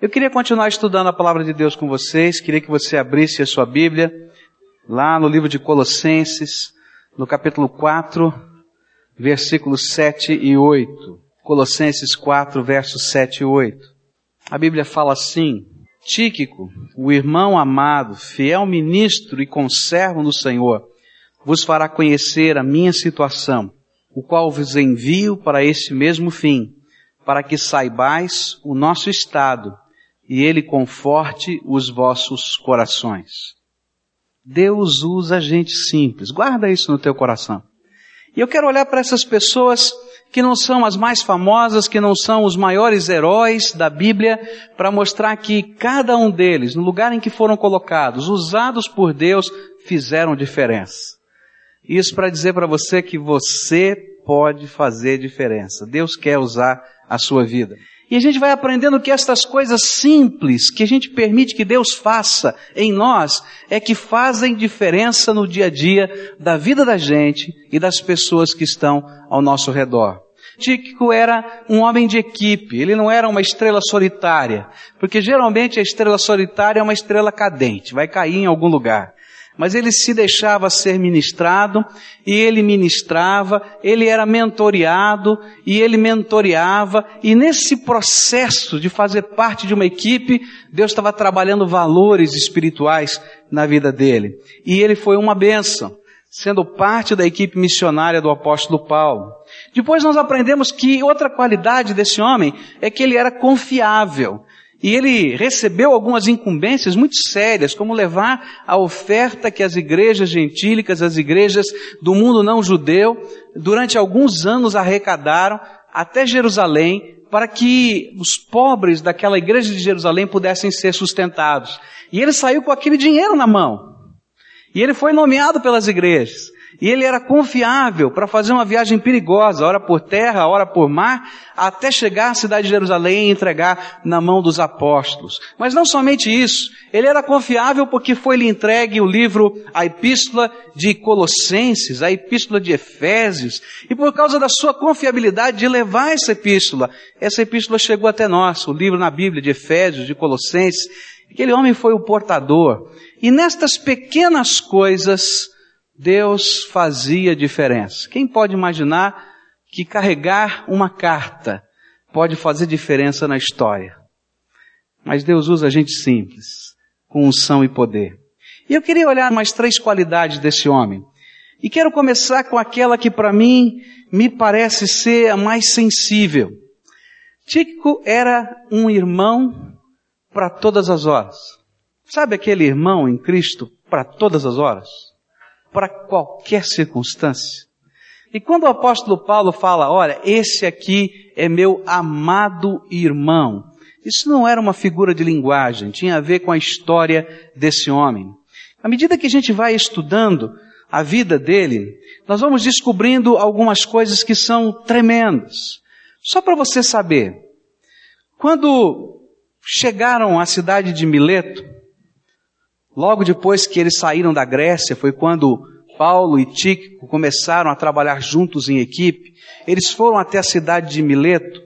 Eu queria continuar estudando a palavra de Deus com vocês, queria que você abrisse a sua Bíblia, lá no livro de Colossenses, no capítulo 4, versículos 7 e 8. Colossenses 4, versos 7 e 8. A Bíblia fala assim, Tíquico, o irmão amado, fiel ministro e conservo no Senhor, vos fará conhecer a minha situação, o qual vos envio para este mesmo fim, para que saibais o nosso estado e ele conforte os vossos corações. Deus usa gente simples. Guarda isso no teu coração. E eu quero olhar para essas pessoas que não são as mais famosas, que não são os maiores heróis da Bíblia, para mostrar que cada um deles, no lugar em que foram colocados, usados por Deus, fizeram diferença. Isso para dizer para você que você pode fazer diferença. Deus quer usar a sua vida. E a gente vai aprendendo que estas coisas simples que a gente permite que Deus faça em nós é que fazem diferença no dia a dia da vida da gente e das pessoas que estão ao nosso redor. Tíquico era um homem de equipe, ele não era uma estrela solitária, porque geralmente a estrela solitária é uma estrela cadente, vai cair em algum lugar mas ele se deixava ser ministrado e ele ministrava, ele era mentoreado e ele mentoreava e nesse processo de fazer parte de uma equipe, Deus estava trabalhando valores espirituais na vida dele. E ele foi uma bênção, sendo parte da equipe missionária do apóstolo Paulo. Depois nós aprendemos que outra qualidade desse homem é que ele era confiável. E ele recebeu algumas incumbências muito sérias, como levar a oferta que as igrejas gentílicas, as igrejas do mundo não judeu, durante alguns anos arrecadaram até Jerusalém, para que os pobres daquela igreja de Jerusalém pudessem ser sustentados. E ele saiu com aquele dinheiro na mão. E ele foi nomeado pelas igrejas. E ele era confiável para fazer uma viagem perigosa, ora por terra, ora por mar, até chegar à cidade de Jerusalém e entregar na mão dos apóstolos. Mas não somente isso, ele era confiável porque foi-lhe entregue o livro, a epístola de Colossenses, a epístola de Efésios, e por causa da sua confiabilidade de levar essa epístola, essa epístola chegou até nós, o livro na Bíblia de Efésios, de Colossenses, aquele homem foi o portador. E nestas pequenas coisas, Deus fazia diferença. Quem pode imaginar que carregar uma carta pode fazer diferença na história? Mas Deus usa gente simples, com unção e poder. E eu queria olhar mais três qualidades desse homem. E quero começar com aquela que para mim me parece ser a mais sensível. Tíquico era um irmão para todas as horas. Sabe aquele irmão em Cristo para todas as horas? Para qualquer circunstância. E quando o apóstolo Paulo fala, olha, esse aqui é meu amado irmão, isso não era uma figura de linguagem, tinha a ver com a história desse homem. À medida que a gente vai estudando a vida dele, nós vamos descobrindo algumas coisas que são tremendas. Só para você saber, quando chegaram à cidade de Mileto, Logo depois que eles saíram da Grécia, foi quando Paulo e Tíquico começaram a trabalhar juntos em equipe. Eles foram até a cidade de Mileto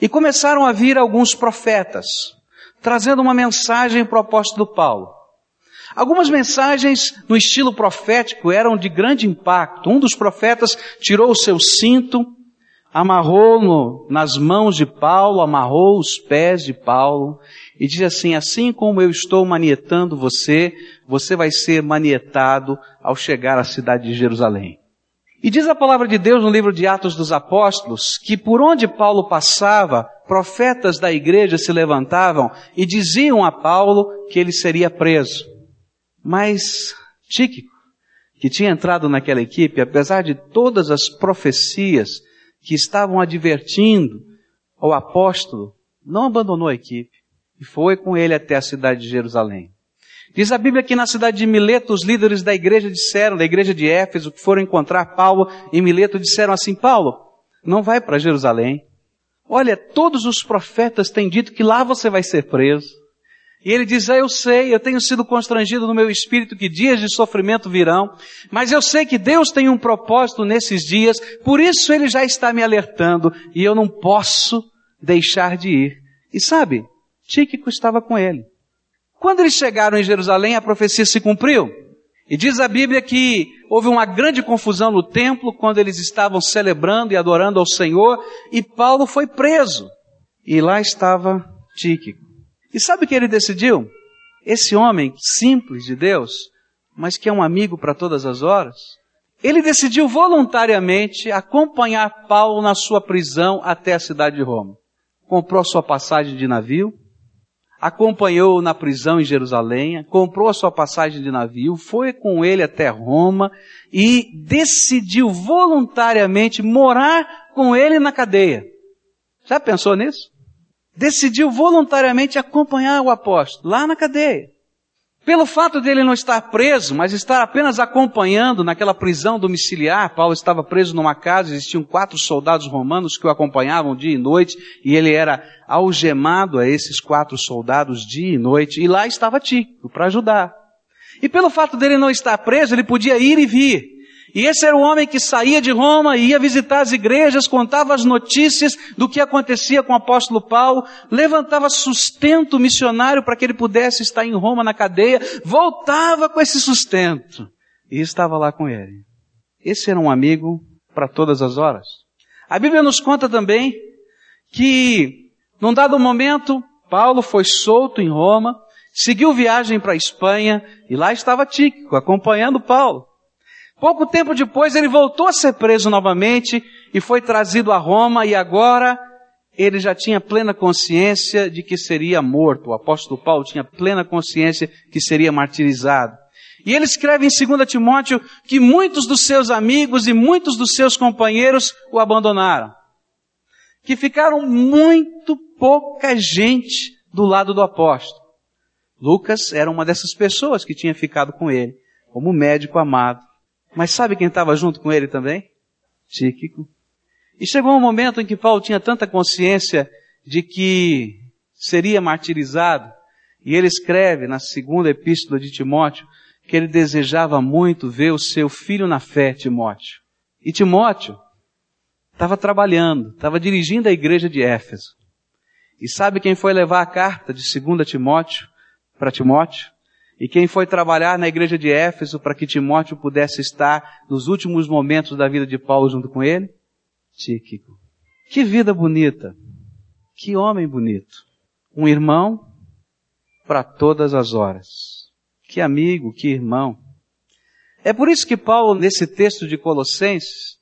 e começaram a vir alguns profetas, trazendo uma mensagem para o apóstolo Paulo. Algumas mensagens no estilo profético eram de grande impacto. Um dos profetas tirou o seu cinto, amarrou no, nas mãos de Paulo, amarrou os pés de Paulo e diz assim: Assim como eu estou manietando você, você vai ser manietado ao chegar à cidade de Jerusalém. E diz a palavra de Deus no livro de Atos dos Apóstolos que por onde Paulo passava, profetas da igreja se levantavam e diziam a Paulo que ele seria preso. Mas Tíquico, que tinha entrado naquela equipe, apesar de todas as profecias que estavam advertindo ao apóstolo, não abandonou a equipe e foi com ele até a cidade de Jerusalém. Diz a Bíblia que na cidade de Mileto os líderes da igreja disseram, da igreja de Éfeso, que foram encontrar Paulo em Mileto, disseram assim, Paulo, não vai para Jerusalém. Olha, todos os profetas têm dito que lá você vai ser preso. E ele diz, ah, eu sei, eu tenho sido constrangido no meu espírito que dias de sofrimento virão, mas eu sei que Deus tem um propósito nesses dias, por isso ele já está me alertando e eu não posso deixar de ir. E sabe, Tíquico estava com ele. Quando eles chegaram em Jerusalém, a profecia se cumpriu. E diz a Bíblia que houve uma grande confusão no templo quando eles estavam celebrando e adorando ao Senhor, e Paulo foi preso. E lá estava Tíquico. E sabe o que ele decidiu? Esse homem simples de Deus, mas que é um amigo para todas as horas, ele decidiu voluntariamente acompanhar Paulo na sua prisão até a cidade de Roma. Comprou sua passagem de navio, acompanhou na prisão em Jerusalém, comprou a sua passagem de navio, foi com ele até Roma e decidiu voluntariamente morar com ele na cadeia. Já pensou nisso? Decidiu voluntariamente acompanhar o apóstolo lá na cadeia. Pelo fato dele não estar preso, mas estar apenas acompanhando naquela prisão domiciliar, Paulo estava preso numa casa, existiam quatro soldados romanos que o acompanhavam dia e noite, e ele era algemado a esses quatro soldados dia e noite, e lá estava Tico para ajudar. E pelo fato dele não estar preso, ele podia ir e vir. E esse era o homem que saía de Roma, ia visitar as igrejas, contava as notícias do que acontecia com o apóstolo Paulo, levantava sustento missionário para que ele pudesse estar em Roma na cadeia, voltava com esse sustento e estava lá com ele. Esse era um amigo para todas as horas. A Bíblia nos conta também que, num dado momento, Paulo foi solto em Roma, seguiu viagem para a Espanha e lá estava Tíquico acompanhando Paulo. Pouco tempo depois ele voltou a ser preso novamente e foi trazido a Roma e agora ele já tinha plena consciência de que seria morto. O apóstolo Paulo tinha plena consciência que seria martirizado. E ele escreve em 2 Timóteo que muitos dos seus amigos e muitos dos seus companheiros o abandonaram. Que ficaram muito pouca gente do lado do apóstolo. Lucas era uma dessas pessoas que tinha ficado com ele, como médico amado. Mas sabe quem estava junto com ele também? Tíquico. E chegou um momento em que Paulo tinha tanta consciência de que seria martirizado, e ele escreve na segunda epístola de Timóteo que ele desejava muito ver o seu filho na fé, Timóteo. E Timóteo estava trabalhando, estava dirigindo a igreja de Éfeso. E sabe quem foi levar a carta de 2 Timóteo para Timóteo? E quem foi trabalhar na igreja de Éfeso para que Timóteo pudesse estar nos últimos momentos da vida de Paulo junto com ele? Tíquico. Que vida bonita. Que homem bonito. Um irmão para todas as horas. Que amigo, que irmão. É por isso que Paulo, nesse texto de Colossenses,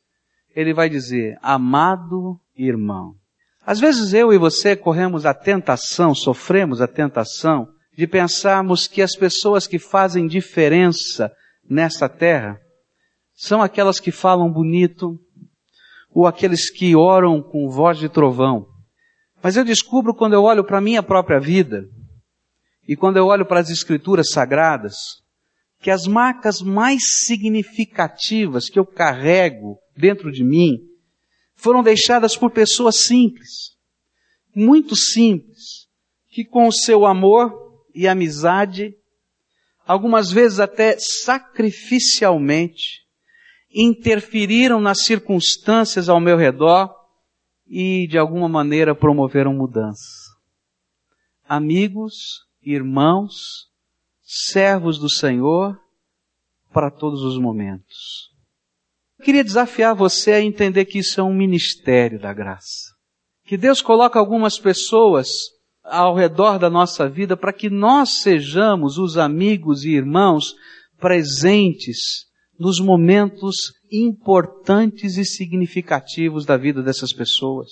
ele vai dizer, amado irmão. Às vezes eu e você corremos a tentação, sofremos a tentação de pensarmos que as pessoas que fazem diferença nessa terra são aquelas que falam bonito ou aqueles que oram com voz de trovão. Mas eu descubro quando eu olho para a minha própria vida e quando eu olho para as escrituras sagradas que as marcas mais significativas que eu carrego dentro de mim foram deixadas por pessoas simples, muito simples, que com o seu amor e amizade, algumas vezes até sacrificialmente, interferiram nas circunstâncias ao meu redor e de alguma maneira promoveram mudança. Amigos, irmãos, servos do Senhor para todos os momentos. Eu queria desafiar você a entender que isso é um ministério da graça. Que Deus coloca algumas pessoas ao redor da nossa vida para que nós sejamos os amigos e irmãos presentes nos momentos importantes e significativos da vida dessas pessoas.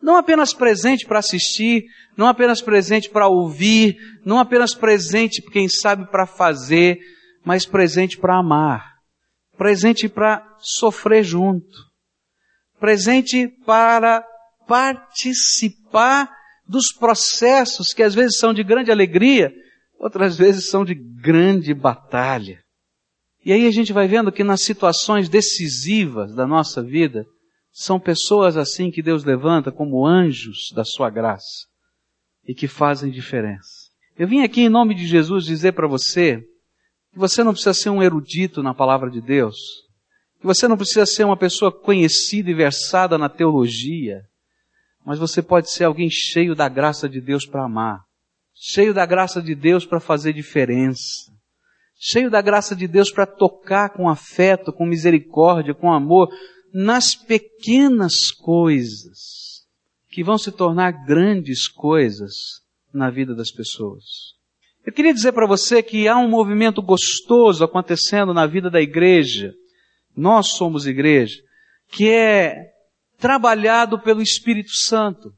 Não apenas presente para assistir, não apenas presente para ouvir, não apenas presente, quem sabe, para fazer, mas presente para amar, presente para sofrer junto, presente para participar dos processos que às vezes são de grande alegria, outras vezes são de grande batalha. E aí a gente vai vendo que nas situações decisivas da nossa vida, são pessoas assim que Deus levanta como anjos da sua graça e que fazem diferença. Eu vim aqui em nome de Jesus dizer para você que você não precisa ser um erudito na palavra de Deus, que você não precisa ser uma pessoa conhecida e versada na teologia, mas você pode ser alguém cheio da graça de Deus para amar. cheio da graça de Deus para fazer diferença, cheio da graça de Deus para tocar com afeto, com misericórdia, com amor, nas pequenas coisas que vão se tornar grandes coisas na vida das pessoas. Eu queria dizer para você que há um movimento gostoso acontecendo na vida da igreja. Nós somos igreja, que é trabalhado pelo Espírito Santo.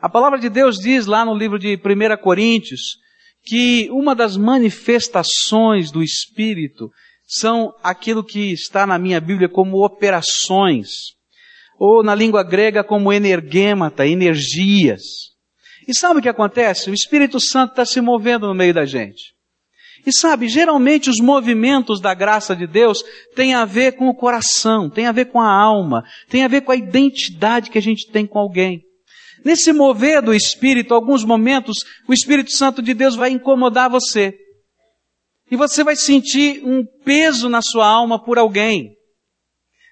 A palavra de Deus diz lá no livro de 1 Coríntios que uma das manifestações do Espírito são aquilo que está na minha Bíblia como operações, ou na língua grega como energêmata, energias. E sabe o que acontece? O Espírito Santo está se movendo no meio da gente. E sabe, geralmente os movimentos da graça de Deus têm a ver com o coração, têm a ver com a alma, têm a ver com a identidade que a gente tem com alguém. Nesse mover do Espírito, alguns momentos, o Espírito Santo de Deus vai incomodar você. E você vai sentir um peso na sua alma por alguém.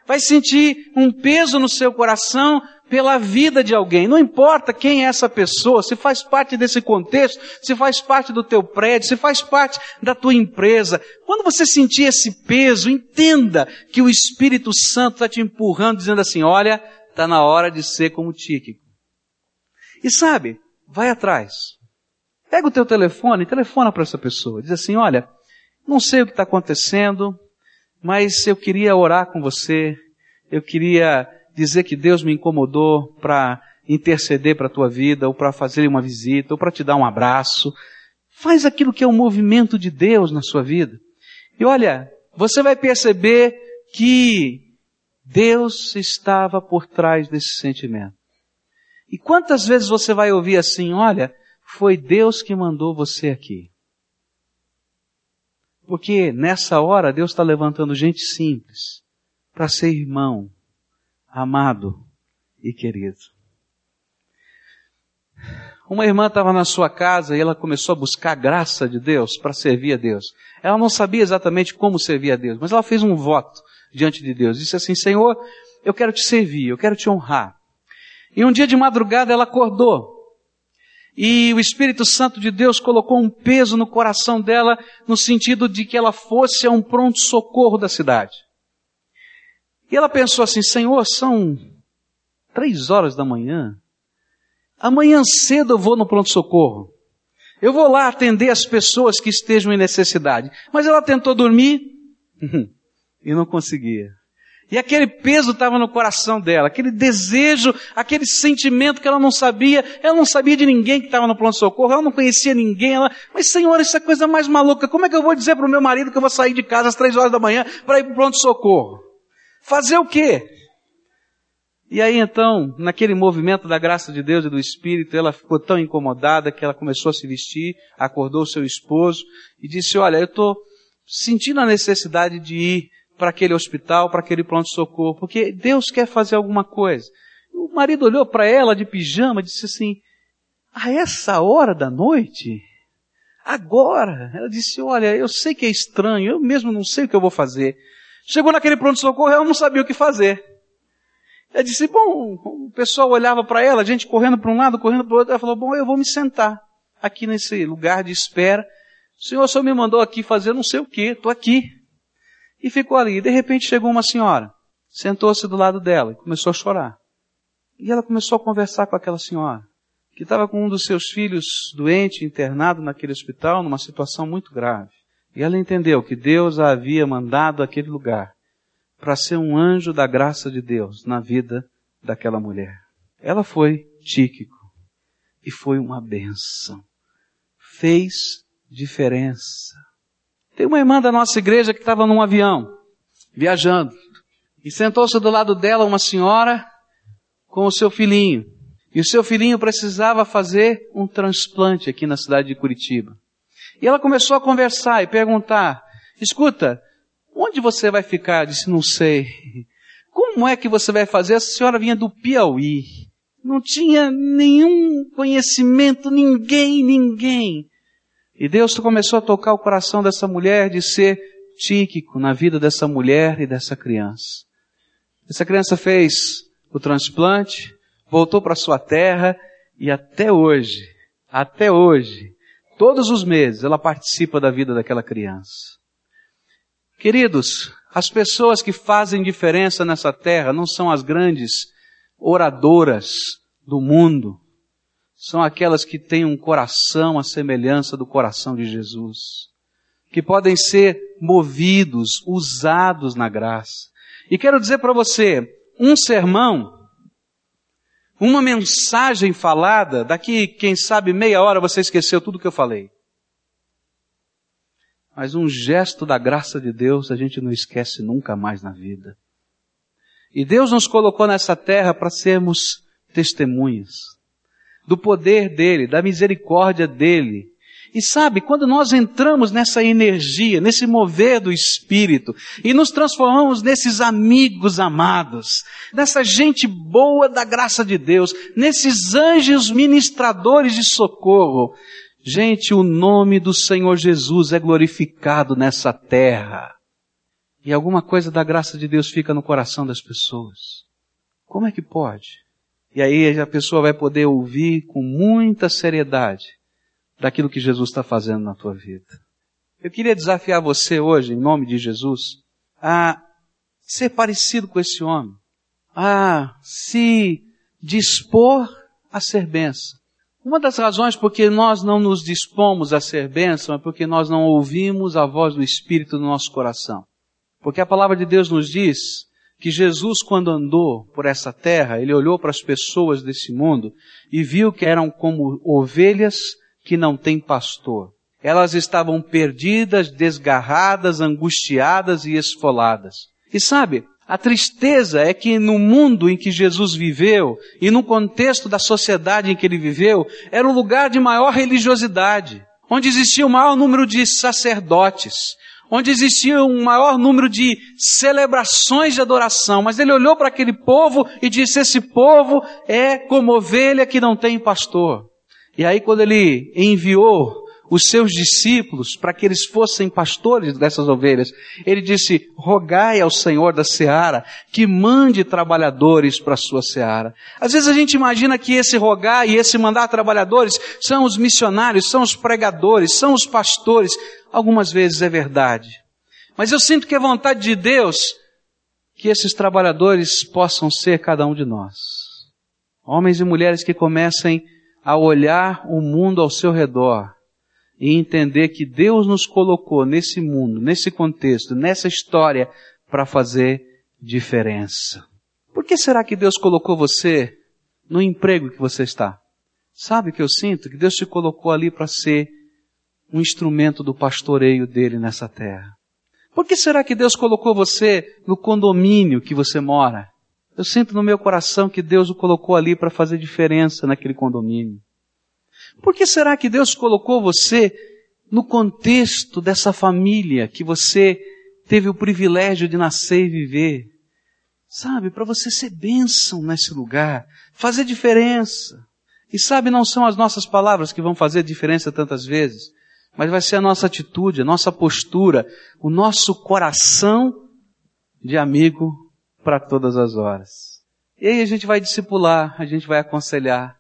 Vai sentir um peso no seu coração pela vida de alguém. Não importa quem é essa pessoa, se faz parte desse contexto, se faz parte do teu prédio, se faz parte da tua empresa. Quando você sentir esse peso, entenda que o Espírito Santo está te empurrando, dizendo assim, olha, está na hora de ser como Tíquico. E sabe, vai atrás. Pega o teu telefone e telefona para essa pessoa. Diz assim, olha, não sei o que está acontecendo, mas eu queria orar com você, eu queria dizer que Deus me incomodou para interceder para a tua vida, ou para fazer uma visita, ou para te dar um abraço. Faz aquilo que é o movimento de Deus na sua vida. E olha, você vai perceber que Deus estava por trás desse sentimento. E quantas vezes você vai ouvir assim, olha, foi Deus que mandou você aqui. Porque nessa hora Deus está levantando gente simples para ser irmão, amado e querido. Uma irmã estava na sua casa e ela começou a buscar a graça de Deus para servir a Deus. Ela não sabia exatamente como servir a Deus, mas ela fez um voto diante de Deus. Disse assim: Senhor, eu quero te servir, eu quero te honrar. E um dia de madrugada ela acordou. E o Espírito Santo de Deus colocou um peso no coração dela, no sentido de que ela fosse a um pronto-socorro da cidade. E ela pensou assim, Senhor, são três horas da manhã. Amanhã cedo eu vou no pronto-socorro. Eu vou lá atender as pessoas que estejam em necessidade. Mas ela tentou dormir e não conseguia. E aquele peso estava no coração dela, aquele desejo, aquele sentimento que ela não sabia, ela não sabia de ninguém que estava no pronto-socorro, ela não conhecia ninguém, ela, mas Senhor, isso é coisa mais maluca, como é que eu vou dizer para o meu marido que eu vou sair de casa às três horas da manhã para ir para o pronto-socorro? Fazer o quê? E aí então, naquele movimento da graça de Deus e do Espírito, ela ficou tão incomodada que ela começou a se vestir, acordou seu esposo e disse, olha, eu estou sentindo a necessidade de ir para aquele hospital, para aquele pronto-socorro, porque Deus quer fazer alguma coisa. O marido olhou para ela de pijama e disse assim, a essa hora da noite? Agora? Ela disse, olha, eu sei que é estranho, eu mesmo não sei o que eu vou fazer. Chegou naquele pronto-socorro, ela não sabia o que fazer. Ela disse, bom, o pessoal olhava para ela, a gente correndo para um lado, correndo para o outro, ela falou, bom, eu vou me sentar aqui nesse lugar de espera. O senhor só me mandou aqui fazer não sei o que, estou aqui. E ficou ali. De repente chegou uma senhora, sentou-se do lado dela e começou a chorar. E ela começou a conversar com aquela senhora, que estava com um dos seus filhos doente, internado naquele hospital, numa situação muito grave. E ela entendeu que Deus a havia mandado àquele lugar para ser um anjo da graça de Deus na vida daquela mulher. Ela foi Tíquico e foi uma benção. Fez diferença. Tem uma irmã da nossa igreja que estava num avião, viajando, e sentou-se do lado dela uma senhora com o seu filhinho. E o seu filhinho precisava fazer um transplante aqui na cidade de Curitiba. E ela começou a conversar e perguntar, escuta, onde você vai ficar? Disse, não sei. Como é que você vai fazer? A senhora vinha do Piauí. Não tinha nenhum conhecimento, ninguém, ninguém. E Deus começou a tocar o coração dessa mulher de ser tíquico na vida dessa mulher e dessa criança. Essa criança fez o transplante, voltou para sua terra e até hoje até hoje, todos os meses, ela participa da vida daquela criança. Queridos, as pessoas que fazem diferença nessa terra não são as grandes oradoras do mundo, são aquelas que têm um coração à semelhança do coração de Jesus, que podem ser movidos, usados na graça. E quero dizer para você, um sermão, uma mensagem falada, daqui, quem sabe, meia hora você esqueceu tudo que eu falei. Mas um gesto da graça de Deus a gente não esquece nunca mais na vida. E Deus nos colocou nessa terra para sermos testemunhas do poder dele, da misericórdia dele. E sabe, quando nós entramos nessa energia, nesse mover do Espírito, e nos transformamos nesses amigos amados, nessa gente boa da graça de Deus, nesses anjos ministradores de socorro, gente, o nome do Senhor Jesus é glorificado nessa terra. E alguma coisa da graça de Deus fica no coração das pessoas. Como é que pode? E aí a pessoa vai poder ouvir com muita seriedade daquilo que Jesus está fazendo na tua vida. Eu queria desafiar você hoje, em nome de Jesus, a ser parecido com esse homem, a se dispor a ser bênção. Uma das razões por que nós não nos dispomos a ser bênção é porque nós não ouvimos a voz do Espírito no nosso coração. Porque a palavra de Deus nos diz que Jesus, quando andou por essa terra, ele olhou para as pessoas desse mundo e viu que eram como ovelhas que não têm pastor. Elas estavam perdidas, desgarradas, angustiadas e esfoladas. E sabe, a tristeza é que no mundo em que Jesus viveu e no contexto da sociedade em que ele viveu, era o lugar de maior religiosidade, onde existia o maior número de sacerdotes, onde existia um maior número de celebrações de adoração, mas ele olhou para aquele povo e disse: Esse povo é como ovelha que não tem pastor. E aí, quando ele enviou os seus discípulos para que eles fossem pastores dessas ovelhas. Ele disse: rogai ao Senhor da seara que mande trabalhadores para a sua seara. Às vezes a gente imagina que esse rogar e esse mandar trabalhadores são os missionários, são os pregadores, são os pastores. Algumas vezes é verdade. Mas eu sinto que é vontade de Deus que esses trabalhadores possam ser cada um de nós. Homens e mulheres que comecem a olhar o mundo ao seu redor e entender que Deus nos colocou nesse mundo, nesse contexto, nessa história para fazer diferença. Por que será que Deus colocou você no emprego que você está? Sabe o que eu sinto? Que Deus te colocou ali para ser um instrumento do pastoreio dele nessa terra. Por que será que Deus colocou você no condomínio que você mora? Eu sinto no meu coração que Deus o colocou ali para fazer diferença naquele condomínio. Por que será que Deus colocou você no contexto dessa família que você teve o privilégio de nascer e viver? Sabe, para você ser bênção nesse lugar, fazer diferença. E sabe, não são as nossas palavras que vão fazer diferença tantas vezes, mas vai ser a nossa atitude, a nossa postura, o nosso coração de amigo para todas as horas. E aí a gente vai discipular, a gente vai aconselhar,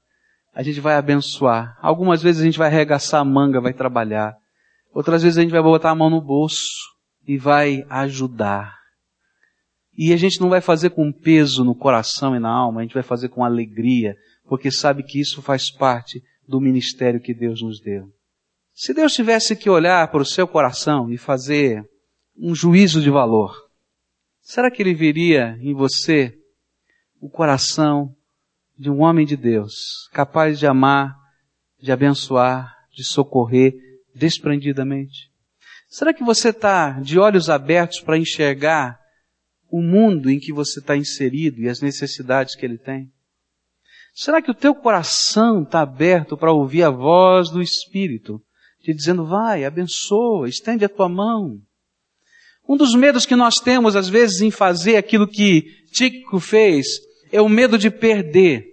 a gente vai abençoar. Algumas vezes a gente vai arregaçar a manga, vai trabalhar. Outras vezes a gente vai botar a mão no bolso e vai ajudar. E a gente não vai fazer com peso no coração e na alma, a gente vai fazer com alegria, porque sabe que isso faz parte do ministério que Deus nos deu. Se Deus tivesse que olhar para o seu coração e fazer um juízo de valor, será que Ele veria em você o coração de um homem de Deus, capaz de amar, de abençoar, de socorrer desprendidamente? Será que você está de olhos abertos para enxergar o mundo em que você está inserido e as necessidades que ele tem? Será que o teu coração está aberto para ouvir a voz do Espírito, te dizendo, vai, abençoa, estende a tua mão? Um dos medos que nós temos, às vezes, em fazer aquilo que Tico fez, é o medo de perder.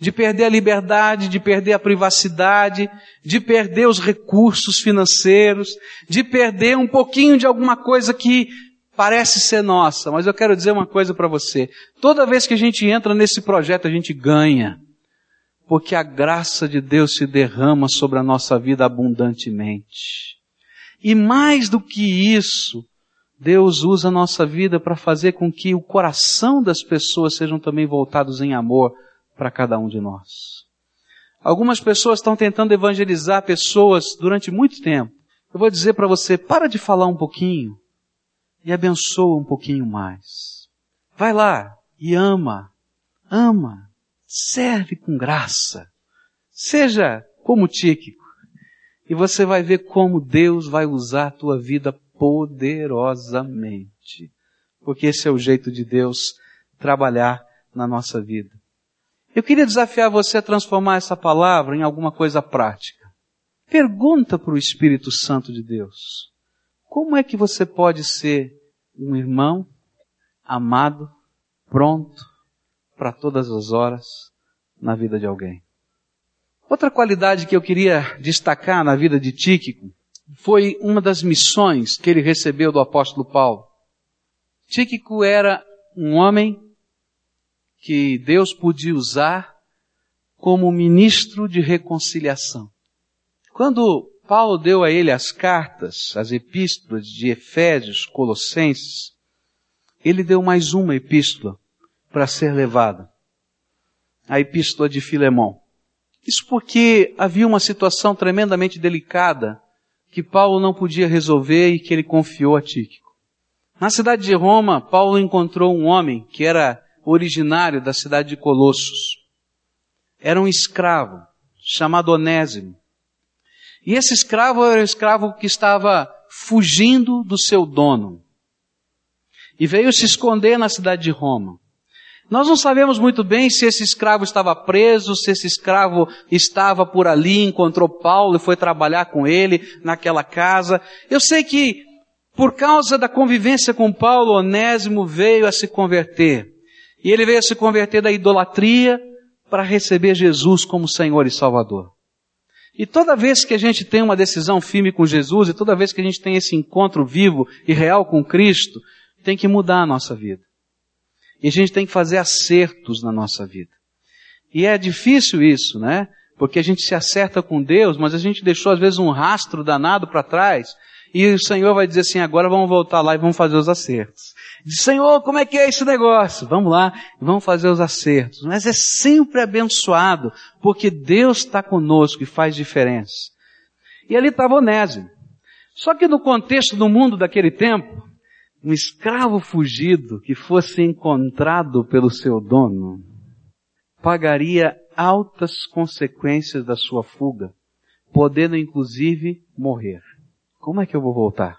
De perder a liberdade, de perder a privacidade, de perder os recursos financeiros, de perder um pouquinho de alguma coisa que parece ser nossa. Mas eu quero dizer uma coisa para você. Toda vez que a gente entra nesse projeto, a gente ganha. porque a graça de Deus se derrama sobre a nossa vida abundantemente. E mais do que isso, Deus usa a nossa vida para fazer com que o coração das pessoas sejam também voltados em amor para cada um de nós. Algumas pessoas estão tentando evangelizar pessoas durante muito tempo. Eu vou dizer para você, para de falar um pouquinho e abençoa um pouquinho mais. Vai lá e ama, ama, serve com graça. Seja como Tíquico. E você vai ver como Deus vai usar a tua vida poderosamente. Porque esse é o jeito de Deus trabalhar na nossa vida. Eu queria desafiar você a transformar essa palavra em alguma coisa prática. Pergunta para o Espírito Santo de Deus. Como é que você pode ser um irmão amado, pronto para todas as horas na vida de alguém? Outra qualidade que eu queria destacar na vida de Tíquico foi uma das missões que ele recebeu do apóstolo Paulo. Tíquico era um homem que Deus podia usar como ministro de reconciliação. Quando Paulo deu a ele as cartas, as epístolas de Efésios, Colossenses, ele deu mais uma epístola para ser levada. A epístola de Filemão. Isso porque havia uma situação tremendamente delicada que Paulo não podia resolver e que ele confiou a Tíquico. Na cidade de Roma, Paulo encontrou um homem que era originário da cidade de Colossos. Era um escravo chamado Onésimo. E esse escravo era um escravo que estava fugindo do seu dono. E veio se esconder na cidade de Roma. Nós não sabemos muito bem se esse escravo estava preso, se esse escravo estava por ali, encontrou Paulo e foi trabalhar com ele naquela casa. Eu sei que por causa da convivência com Paulo, Onésimo veio a se converter. E ele veio a se converter da idolatria para receber Jesus como Senhor e Salvador. E toda vez que a gente tem uma decisão firme com Jesus, e toda vez que a gente tem esse encontro vivo e real com Cristo, tem que mudar a nossa vida. E a gente tem que fazer acertos na nossa vida. E é difícil isso, né? Porque a gente se acerta com Deus, mas a gente deixou às vezes um rastro danado para trás. E o Senhor vai dizer assim, agora vamos voltar lá e vamos fazer os acertos. Diz, Senhor, como é que é esse negócio? Vamos lá, vamos fazer os acertos. Mas é sempre abençoado, porque Deus está conosco e faz diferença. E ali estava Onésimo. Só que no contexto do mundo daquele tempo, um escravo fugido que fosse encontrado pelo seu dono pagaria altas consequências da sua fuga, podendo inclusive morrer. Como é que eu vou voltar?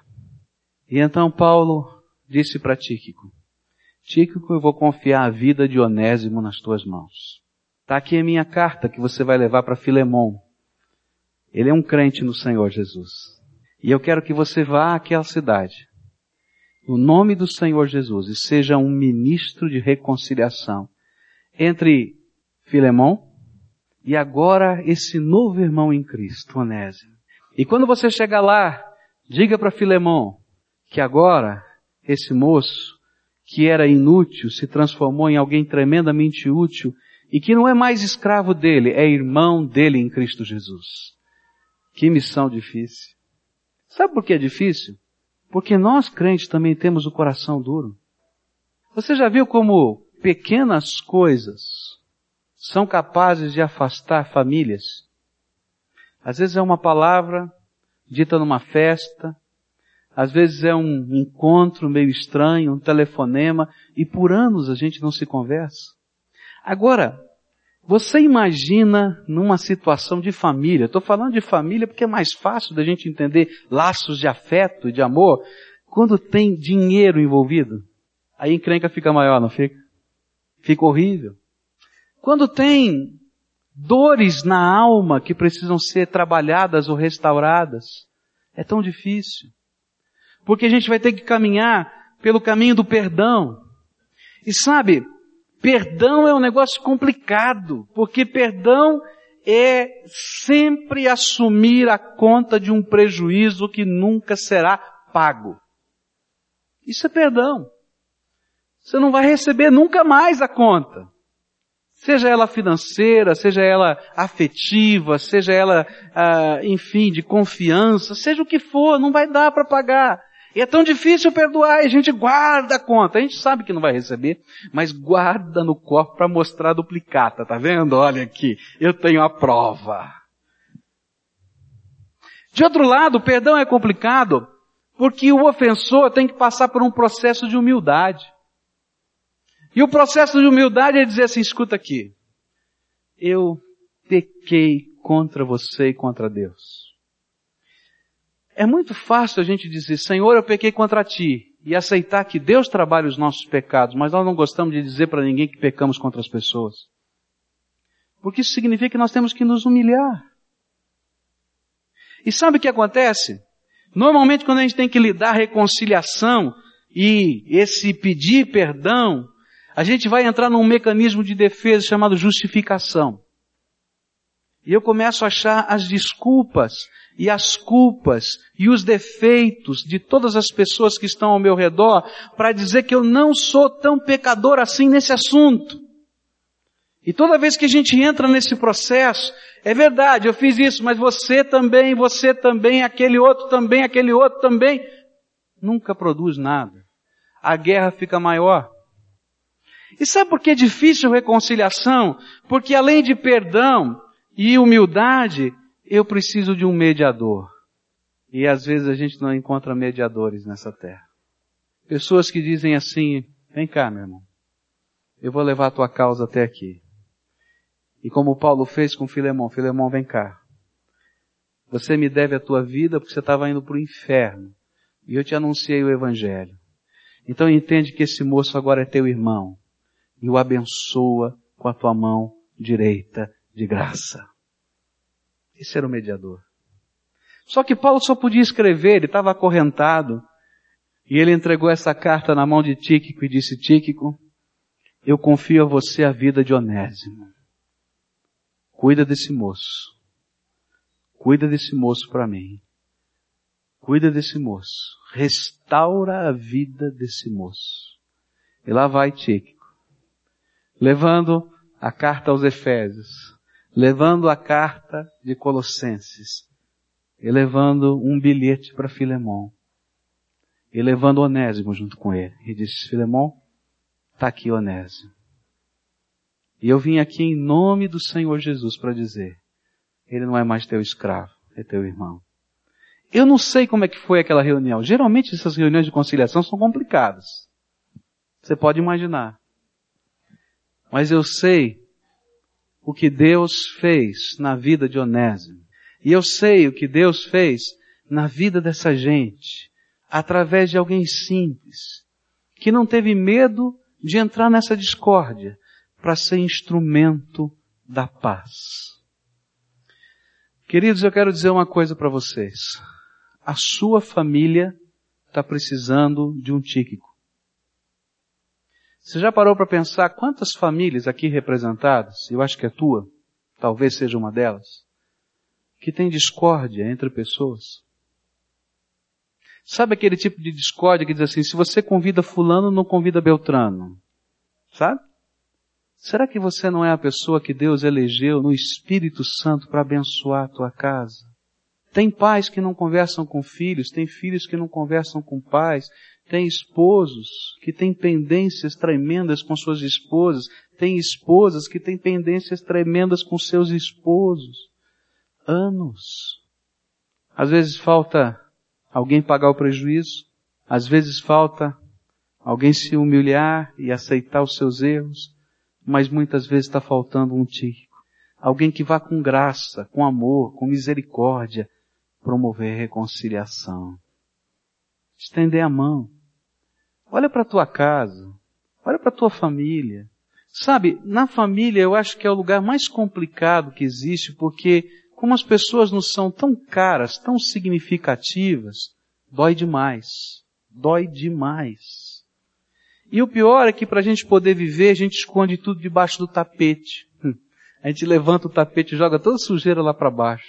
E então Paulo disse para Tíquico, Tíquico, eu vou confiar a vida de Onésimo nas tuas mãos. Está aqui a minha carta que você vai levar para Filemão. Ele é um crente no Senhor Jesus. E eu quero que você vá àquela cidade no nome do Senhor Jesus e seja um ministro de reconciliação entre Filemão e agora esse novo irmão em Cristo, Onésimo. E quando você chegar lá, diga para Filemão que agora esse moço que era inútil se transformou em alguém tremendamente útil e que não é mais escravo dele, é irmão dele em Cristo Jesus. Que missão difícil. Sabe por que é difícil? Porque nós crentes também temos o coração duro. Você já viu como pequenas coisas são capazes de afastar famílias? Às vezes é uma palavra dita numa festa, às vezes é um encontro meio estranho, um telefonema, e por anos a gente não se conversa. Agora, você imagina numa situação de família, estou falando de família porque é mais fácil da gente entender laços de afeto e de amor, quando tem dinheiro envolvido. Aí a encrenca fica maior, não fica? Fica horrível. Quando tem dores na alma que precisam ser trabalhadas ou restauradas, é tão difícil. Porque a gente vai ter que caminhar pelo caminho do perdão. E sabe, Perdão é um negócio complicado, porque perdão é sempre assumir a conta de um prejuízo que nunca será pago. Isso é perdão. Você não vai receber nunca mais a conta. Seja ela financeira, seja ela afetiva, seja ela, ah, enfim, de confiança, seja o que for, não vai dar para pagar. E é tão difícil perdoar e a gente guarda a conta. A gente sabe que não vai receber, mas guarda no corpo para mostrar a duplicata, tá vendo? Olha aqui, eu tenho a prova. De outro lado, o perdão é complicado porque o ofensor tem que passar por um processo de humildade. E o processo de humildade é dizer assim, escuta aqui, eu pequei contra você e contra Deus. É muito fácil a gente dizer, Senhor, eu pequei contra ti, e aceitar que Deus trabalha os nossos pecados, mas nós não gostamos de dizer para ninguém que pecamos contra as pessoas. Porque isso significa que nós temos que nos humilhar. E sabe o que acontece? Normalmente quando a gente tem que lidar reconciliação e esse pedir perdão, a gente vai entrar num mecanismo de defesa chamado justificação. E eu começo a achar as desculpas e as culpas e os defeitos de todas as pessoas que estão ao meu redor para dizer que eu não sou tão pecador assim nesse assunto. E toda vez que a gente entra nesse processo, é verdade, eu fiz isso, mas você também, você também, aquele outro também, aquele outro também, nunca produz nada. A guerra fica maior. E sabe por que é difícil reconciliação? Porque além de perdão e humildade, eu preciso de um mediador. E às vezes a gente não encontra mediadores nessa terra. Pessoas que dizem assim, vem cá meu irmão, eu vou levar a tua causa até aqui. E como Paulo fez com Filemão, Filemão vem cá. Você me deve a tua vida porque você estava indo para o inferno. E eu te anunciei o Evangelho. Então entende que esse moço agora é teu irmão e o abençoa com a tua mão direita de graça. Esse era o mediador. Só que Paulo só podia escrever, ele estava acorrentado. E ele entregou essa carta na mão de Tíquico e disse, Tíquico, eu confio a você a vida de Onésimo. Cuida desse moço. Cuida desse moço para mim. Cuida desse moço. Restaura a vida desse moço. E lá vai Tíquico levando a carta aos Efésios, levando a carta de Colossenses, e levando um bilhete para Filemão, e levando Onésimo junto com ele. E disse, Filemão, está aqui Onésimo. E eu vim aqui em nome do Senhor Jesus para dizer, ele não é mais teu escravo, é teu irmão. Eu não sei como é que foi aquela reunião. Geralmente essas reuniões de conciliação são complicadas. Você pode imaginar. Mas eu sei o que Deus fez na vida de Onésimo. E eu sei o que Deus fez na vida dessa gente, através de alguém simples, que não teve medo de entrar nessa discórdia para ser instrumento da paz. Queridos, eu quero dizer uma coisa para vocês. A sua família está precisando de um tíquico. Você já parou para pensar quantas famílias aqui representadas, eu acho que é tua, talvez seja uma delas, que tem discórdia entre pessoas? Sabe aquele tipo de discórdia que diz assim, se você convida fulano, não convida Beltrano? Sabe? Será que você não é a pessoa que Deus elegeu no Espírito Santo para abençoar a tua casa? Tem pais que não conversam com filhos, tem filhos que não conversam com pais, tem esposos que têm pendências tremendas com suas esposas, tem esposas que têm pendências tremendas com seus esposos. Anos. Às vezes falta alguém pagar o prejuízo, às vezes falta alguém se humilhar e aceitar os seus erros, mas muitas vezes está faltando um tico. Alguém que vá com graça, com amor, com misericórdia, promover reconciliação estender a mão. Olha para a tua casa. Olha para a tua família. Sabe, na família eu acho que é o lugar mais complicado que existe porque como as pessoas não são tão caras, tão significativas, dói demais. Dói demais. E o pior é que para a gente poder viver, a gente esconde tudo debaixo do tapete. A gente levanta o tapete e joga toda a sujeira lá para baixo.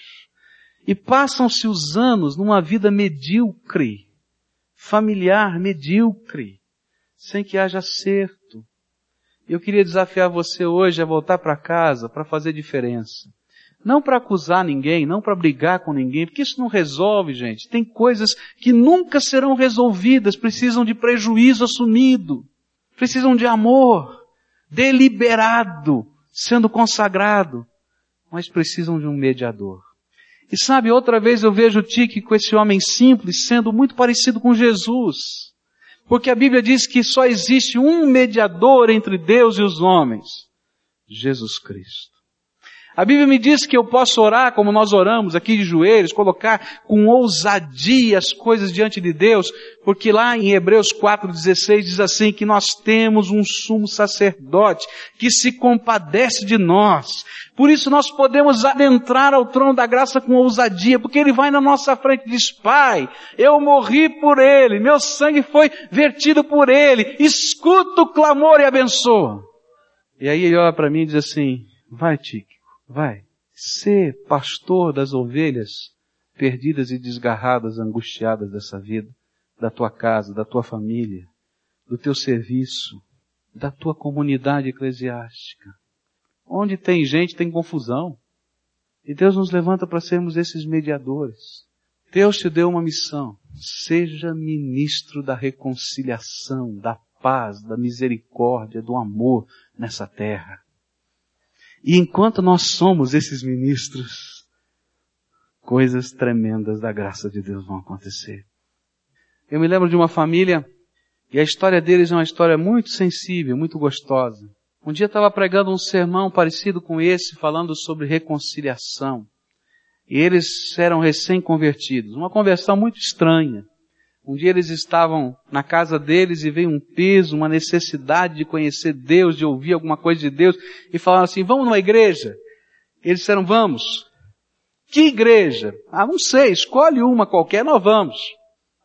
E passam-se os anos numa vida medíocre familiar medíocre, sem que haja acerto. Eu queria desafiar você hoje a voltar para casa para fazer diferença. Não para acusar ninguém, não para brigar com ninguém, porque isso não resolve, gente. Tem coisas que nunca serão resolvidas, precisam de prejuízo assumido, precisam de amor deliberado, sendo consagrado, mas precisam de um mediador. E sabe, outra vez eu vejo o com esse homem simples sendo muito parecido com Jesus. Porque a Bíblia diz que só existe um mediador entre Deus e os homens. Jesus Cristo. A Bíblia me diz que eu posso orar como nós oramos aqui de joelhos, colocar com ousadia as coisas diante de Deus, porque lá em Hebreus 4,16 diz assim que nós temos um sumo sacerdote que se compadece de nós. Por isso nós podemos adentrar ao trono da graça com ousadia, porque Ele vai na nossa frente e diz, Pai, eu morri por Ele, meu sangue foi vertido por Ele, escuta o clamor e abençoa. E aí ele olha para mim e diz assim, vai Tique, Vai, ser pastor das ovelhas perdidas e desgarradas, angustiadas dessa vida, da tua casa, da tua família, do teu serviço, da tua comunidade eclesiástica. Onde tem gente, tem confusão. E Deus nos levanta para sermos esses mediadores. Deus te deu uma missão. Seja ministro da reconciliação, da paz, da misericórdia, do amor nessa terra. E enquanto nós somos esses ministros, coisas tremendas da graça de Deus vão acontecer. Eu me lembro de uma família e a história deles é uma história muito sensível, muito gostosa. Um dia estava pregando um sermão parecido com esse, falando sobre reconciliação. E eles eram recém-convertidos. Uma conversão muito estranha. Um dia eles estavam na casa deles e veio um peso, uma necessidade de conhecer Deus, de ouvir alguma coisa de Deus, e falaram assim, vamos numa igreja? Eles disseram, vamos. Que igreja? Ah, não sei, escolhe uma qualquer, nós vamos.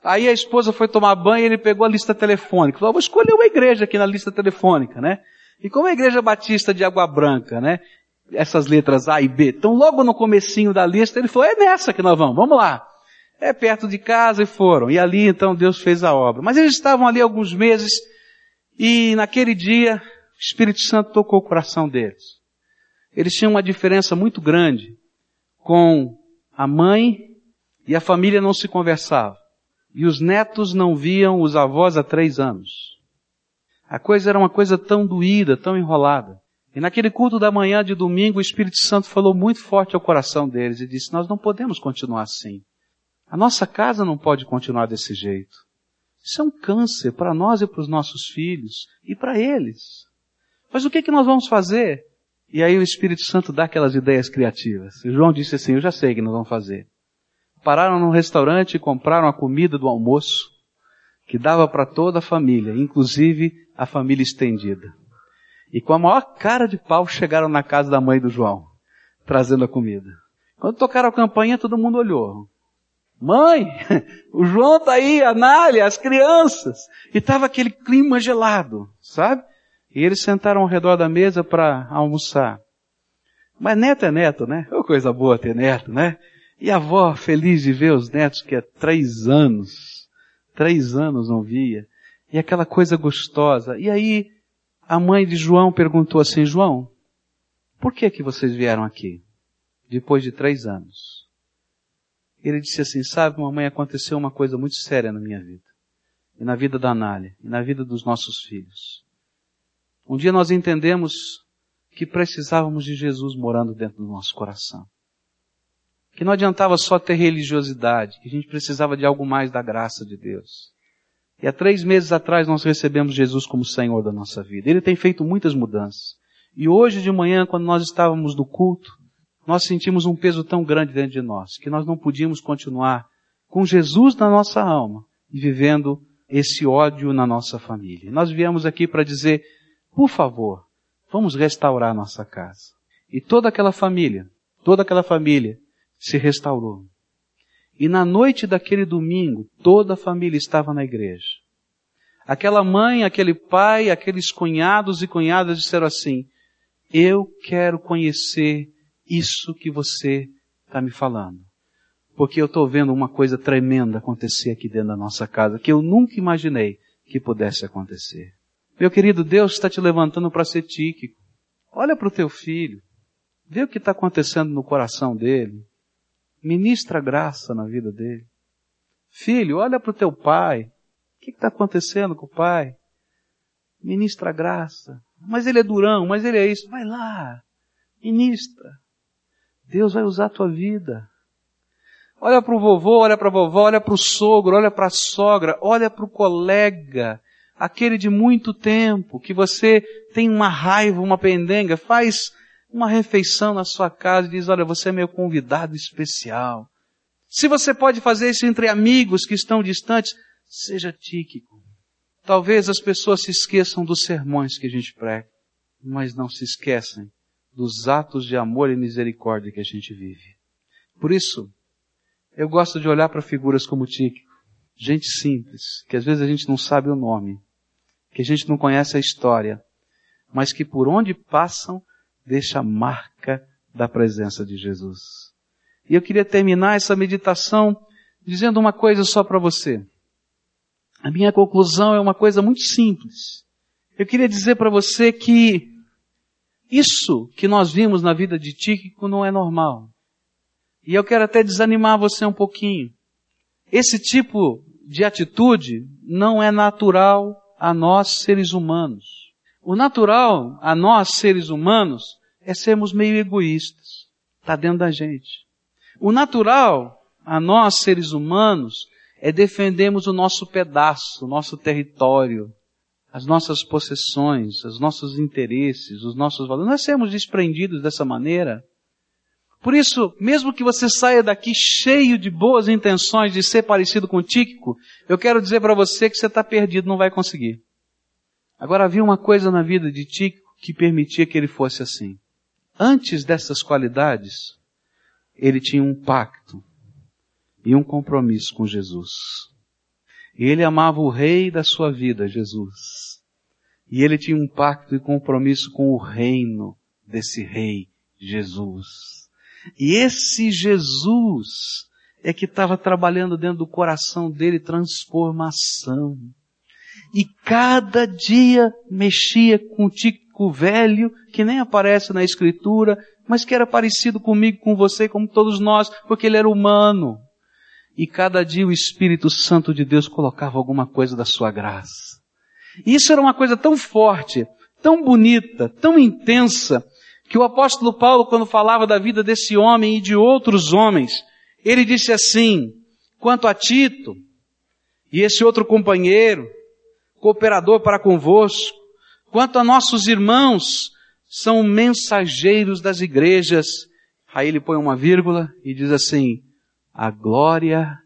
Aí a esposa foi tomar banho e ele pegou a lista telefônica. Falou, vou escolher uma igreja aqui na lista telefônica, né? E como a igreja batista de Água Branca, né? Essas letras A e B. Então logo no comecinho da lista ele falou, é nessa que nós vamos, vamos lá. É perto de casa e foram. E ali então Deus fez a obra. Mas eles estavam ali alguns meses e naquele dia o Espírito Santo tocou o coração deles. Eles tinham uma diferença muito grande com a mãe e a família não se conversava. E os netos não viam os avós há três anos. A coisa era uma coisa tão doída, tão enrolada. E naquele culto da manhã de domingo, o Espírito Santo falou muito forte ao coração deles e disse, nós não podemos continuar assim. A nossa casa não pode continuar desse jeito. Isso é um câncer para nós e para os nossos filhos e para eles. Mas o que, é que nós vamos fazer? E aí o Espírito Santo dá aquelas ideias criativas. E João disse assim, eu já sei o que nós vamos fazer. Pararam num restaurante e compraram a comida do almoço que dava para toda a família, inclusive a família estendida. E com a maior cara de pau chegaram na casa da mãe do João, trazendo a comida. Quando tocaram a campainha, todo mundo olhou. Mãe, o João está aí, a Nália, as crianças. E estava aquele clima gelado, sabe? E eles sentaram ao redor da mesa para almoçar. Mas neto é neto, né? É coisa boa ter neto, né? E a avó feliz de ver os netos que há três anos, três anos não via. E aquela coisa gostosa. E aí, a mãe de João perguntou assim, João, por que que vocês vieram aqui? Depois de três anos. Ele disse assim, sabe, mamãe, aconteceu uma coisa muito séria na minha vida. E na vida da Anália, e na vida dos nossos filhos. Um dia nós entendemos que precisávamos de Jesus morando dentro do nosso coração. Que não adiantava só ter religiosidade, que a gente precisava de algo mais da graça de Deus. E há três meses atrás nós recebemos Jesus como Senhor da nossa vida. Ele tem feito muitas mudanças. E hoje de manhã, quando nós estávamos no culto, nós sentimos um peso tão grande dentro de nós que nós não podíamos continuar com Jesus na nossa alma e vivendo esse ódio na nossa família. Nós viemos aqui para dizer, por favor, vamos restaurar nossa casa. E toda aquela família, toda aquela família se restaurou. E na noite daquele domingo, toda a família estava na igreja. Aquela mãe, aquele pai, aqueles cunhados e cunhadas disseram assim, eu quero conhecer isso que você está me falando. Porque eu estou vendo uma coisa tremenda acontecer aqui dentro da nossa casa, que eu nunca imaginei que pudesse acontecer. Meu querido, Deus está te levantando para ser tíquico. Olha para o teu filho. Vê o que está acontecendo no coração dele. Ministra graça na vida dele. Filho, olha para o teu pai. O que está acontecendo com o pai? Ministra graça. Mas ele é durão, mas ele é isso. Vai lá. Ministra. Deus vai usar a tua vida. Olha para o vovô, olha para a vovó, olha para o sogro, olha para a sogra, olha para o colega, aquele de muito tempo, que você tem uma raiva, uma pendenga, faz uma refeição na sua casa e diz, olha, você é meu convidado especial. Se você pode fazer isso entre amigos que estão distantes, seja tíquico. Talvez as pessoas se esqueçam dos sermões que a gente prega, mas não se esquecem dos atos de amor e misericórdia que a gente vive. Por isso, eu gosto de olhar para figuras como Tíquico, gente simples, que às vezes a gente não sabe o nome, que a gente não conhece a história, mas que por onde passam deixa a marca da presença de Jesus. E eu queria terminar essa meditação dizendo uma coisa só para você. A minha conclusão é uma coisa muito simples. Eu queria dizer para você que isso que nós vimos na vida de Tíquico não é normal. E eu quero até desanimar você um pouquinho. Esse tipo de atitude não é natural a nós seres humanos. O natural a nós seres humanos é sermos meio egoístas. Está dentro da gente. O natural a nós seres humanos é defendermos o nosso pedaço, o nosso território, as nossas possessões, os nossos interesses, os nossos valores. Nós sermos desprendidos dessa maneira por isso, mesmo que você saia daqui cheio de boas intenções de ser parecido com Tíquico, eu quero dizer para você que você está perdido, não vai conseguir. Agora havia uma coisa na vida de Tíquico que permitia que ele fosse assim. Antes dessas qualidades, ele tinha um pacto e um compromisso com Jesus. E ele amava o rei da sua vida, Jesus. E ele tinha um pacto e compromisso com o reino desse rei, Jesus. E esse Jesus é que estava trabalhando dentro do coração dele transformação. E cada dia mexia com o tico velho, que nem aparece na escritura, mas que era parecido comigo, com você, como todos nós, porque ele era humano. E cada dia o Espírito Santo de Deus colocava alguma coisa da sua graça. E isso era uma coisa tão forte, tão bonita, tão intensa, que o apóstolo Paulo, quando falava da vida desse homem e de outros homens, ele disse assim, quanto a Tito e esse outro companheiro, cooperador para convosco, quanto a nossos irmãos, são mensageiros das igrejas. Aí ele põe uma vírgula e diz assim, a glória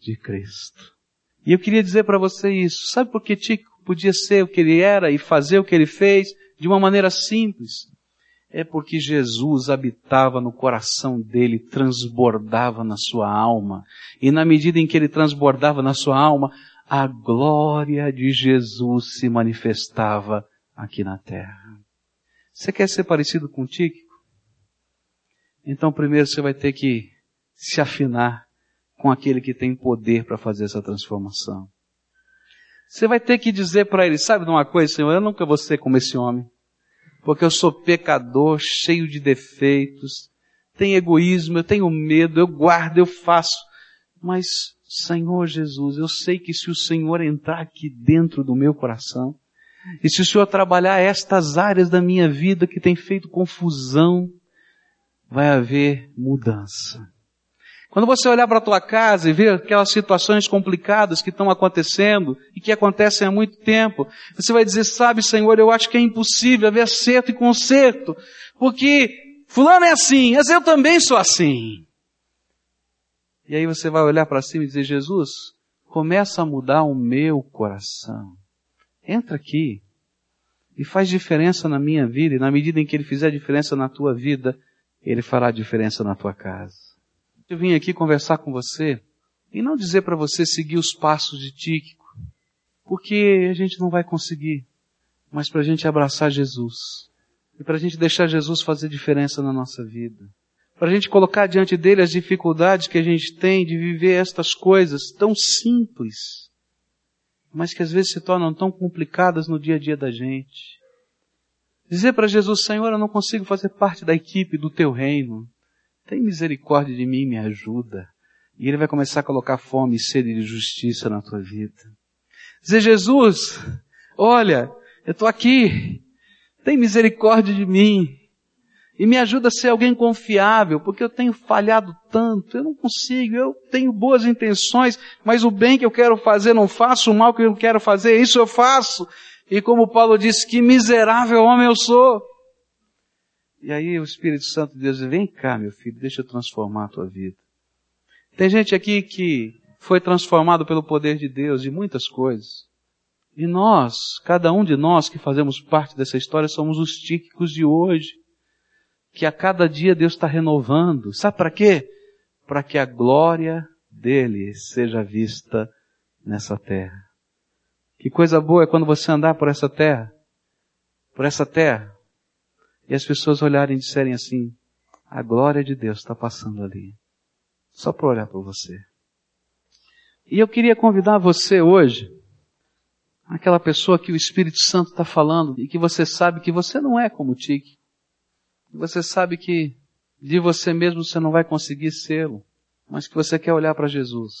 de Cristo. E eu queria dizer para você isso. Sabe por que Tico podia ser o que ele era e fazer o que ele fez de uma maneira simples? é porque Jesus habitava no coração dele, transbordava na sua alma. E na medida em que ele transbordava na sua alma, a glória de Jesus se manifestava aqui na terra. Você quer ser parecido com Tíquico? Então primeiro você vai ter que se afinar com aquele que tem poder para fazer essa transformação. Você vai ter que dizer para ele, sabe de uma coisa, Senhor, eu nunca vou ser como esse homem porque eu sou pecador, cheio de defeitos, tenho egoísmo, eu tenho medo, eu guardo, eu faço. Mas, Senhor Jesus, eu sei que se o Senhor entrar aqui dentro do meu coração, e se o Senhor trabalhar estas áreas da minha vida que tem feito confusão, vai haver mudança. Quando você olhar para a tua casa e ver aquelas situações complicadas que estão acontecendo e que acontecem há muito tempo, você vai dizer, sabe Senhor, eu acho que é impossível haver acerto e conserto, porque fulano é assim, mas eu também sou assim. E aí você vai olhar para cima e dizer, Jesus, começa a mudar o meu coração. Entra aqui e faz diferença na minha vida, e na medida em que ele fizer diferença na tua vida, ele fará diferença na tua casa. Eu vim aqui conversar com você e não dizer para você seguir os passos de Tíquico, porque a gente não vai conseguir, mas para a gente abraçar Jesus e para a gente deixar Jesus fazer diferença na nossa vida, para a gente colocar diante dele as dificuldades que a gente tem de viver estas coisas tão simples mas que às vezes se tornam tão complicadas no dia a dia da gente. Dizer para Jesus, Senhor, eu não consigo fazer parte da equipe do teu reino. Tem misericórdia de mim, me ajuda. E ele vai começar a colocar fome e sede de justiça na tua vida. Dizer, Jesus, olha, eu estou aqui. Tem misericórdia de mim. E me ajuda a ser alguém confiável, porque eu tenho falhado tanto, eu não consigo, eu tenho boas intenções, mas o bem que eu quero fazer não faço, o mal que eu quero fazer, isso eu faço. E como Paulo disse, que miserável homem eu sou. E aí o Espírito Santo de Deus diz, vem cá meu filho, deixa eu transformar a tua vida. Tem gente aqui que foi transformado pelo poder de Deus de muitas coisas. E nós, cada um de nós que fazemos parte dessa história, somos os típicos de hoje que a cada dia Deus está renovando. Sabe para quê? Para que a glória dele seja vista nessa terra. Que coisa boa é quando você andar por essa terra, por essa terra, e as pessoas olharem e disserem assim: a glória de Deus está passando ali. Só para olhar para você. E eu queria convidar você hoje, aquela pessoa que o Espírito Santo está falando e que você sabe que você não é como Tique. Você sabe que de você mesmo você não vai conseguir sê-lo, mas que você quer olhar para Jesus,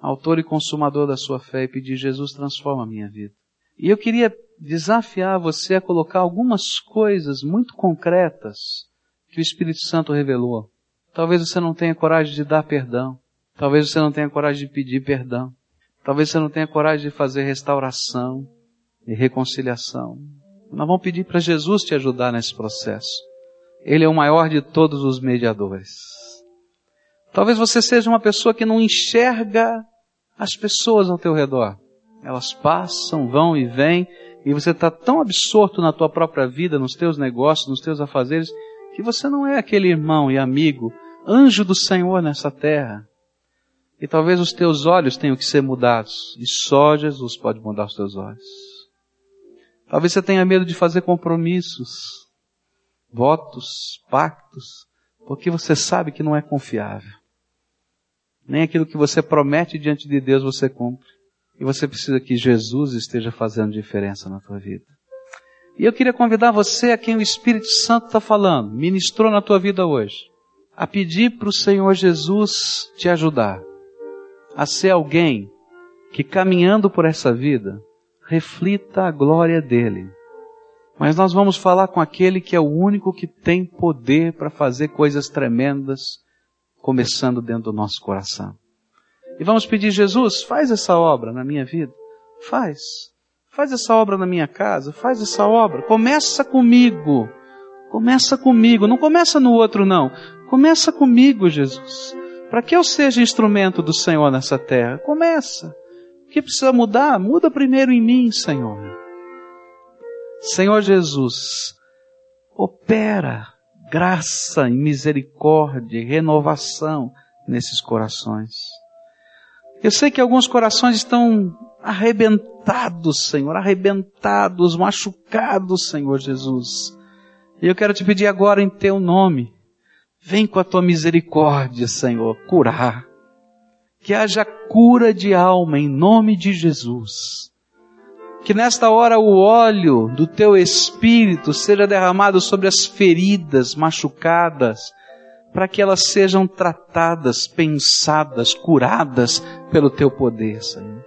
autor e consumador da sua fé, e pedir: Jesus, transforma a minha vida. E eu queria desafiar você a colocar algumas coisas muito concretas que o Espírito Santo revelou. Talvez você não tenha coragem de dar perdão. Talvez você não tenha coragem de pedir perdão. Talvez você não tenha coragem de fazer restauração e reconciliação. Nós vamos pedir para Jesus te ajudar nesse processo. Ele é o maior de todos os mediadores. Talvez você seja uma pessoa que não enxerga as pessoas ao teu redor. Elas passam, vão e vêm, e você está tão absorto na tua própria vida, nos teus negócios, nos teus afazeres, que você não é aquele irmão e amigo, anjo do Senhor nessa terra. E talvez os teus olhos tenham que ser mudados, e só Jesus pode mudar os teus olhos. Talvez você tenha medo de fazer compromissos, votos, pactos, porque você sabe que não é confiável. Nem aquilo que você promete diante de Deus você cumpre. E você precisa que Jesus esteja fazendo diferença na tua vida. E eu queria convidar você a quem o Espírito Santo está falando, ministrou na tua vida hoje, a pedir para o Senhor Jesus te ajudar a ser alguém que caminhando por essa vida reflita a glória dele mas nós vamos falar com aquele que é o único que tem poder para fazer coisas tremendas, começando dentro do nosso coração. E vamos pedir, Jesus, faz essa obra na minha vida. Faz. Faz essa obra na minha casa. Faz essa obra. Começa comigo. Começa comigo. Não começa no outro, não. Começa comigo, Jesus. Para que eu seja instrumento do Senhor nessa terra. Começa. O que precisa mudar? Muda primeiro em mim, Senhor. Senhor Jesus, opera graça e misericórdia e renovação nesses corações. Eu sei que alguns corações estão arrebentados, Senhor, arrebentados, machucados, Senhor Jesus. E eu quero te pedir agora em teu nome, vem com a tua misericórdia, Senhor, curar. Que haja cura de alma em nome de Jesus que nesta hora o óleo do teu espírito seja derramado sobre as feridas machucadas, para que elas sejam tratadas, pensadas, curadas pelo teu poder, Senhor.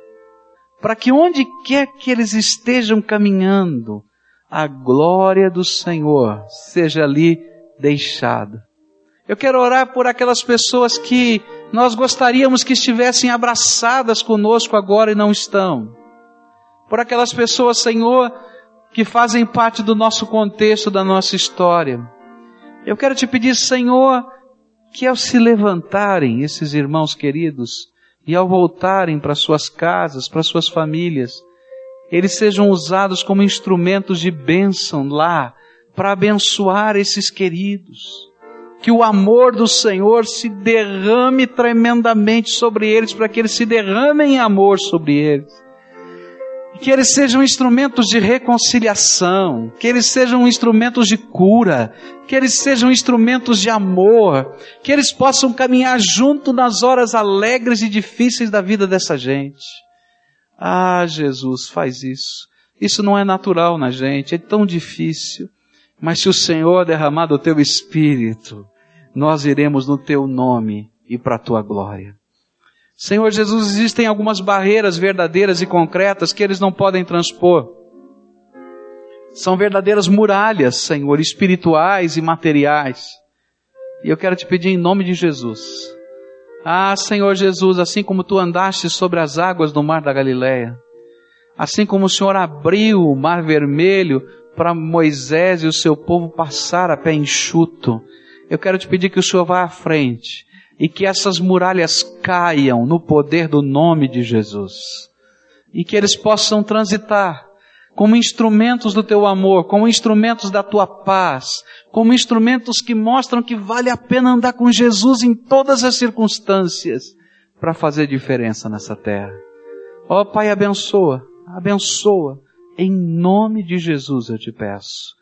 Para que onde quer que eles estejam caminhando, a glória do Senhor seja ali deixada. Eu quero orar por aquelas pessoas que nós gostaríamos que estivessem abraçadas conosco agora e não estão por aquelas pessoas, Senhor, que fazem parte do nosso contexto, da nossa história. Eu quero te pedir, Senhor, que ao se levantarem esses irmãos queridos e ao voltarem para suas casas, para suas famílias, eles sejam usados como instrumentos de bênção lá, para abençoar esses queridos. Que o amor do Senhor se derrame tremendamente sobre eles, para que eles se derramem em amor sobre eles que eles sejam instrumentos de reconciliação, que eles sejam instrumentos de cura, que eles sejam instrumentos de amor, que eles possam caminhar junto nas horas alegres e difíceis da vida dessa gente. Ah, Jesus, faz isso. Isso não é natural na gente, é tão difícil. Mas se o Senhor derramar do teu espírito, nós iremos no teu nome e para a tua glória. Senhor Jesus, existem algumas barreiras verdadeiras e concretas que eles não podem transpor. São verdadeiras muralhas, Senhor, espirituais e materiais. E eu quero te pedir em nome de Jesus. Ah, Senhor Jesus, assim como tu andaste sobre as águas do mar da Galileia, assim como o Senhor abriu o mar vermelho para Moisés e o seu povo passar a pé enxuto, eu quero te pedir que o Senhor vá à frente e que essas muralhas caiam no poder do nome de Jesus e que eles possam transitar como instrumentos do teu amor, como instrumentos da tua paz, como instrumentos que mostram que vale a pena andar com Jesus em todas as circunstâncias para fazer diferença nessa terra. Ó oh, Pai, abençoa, abençoa, em nome de Jesus eu te peço.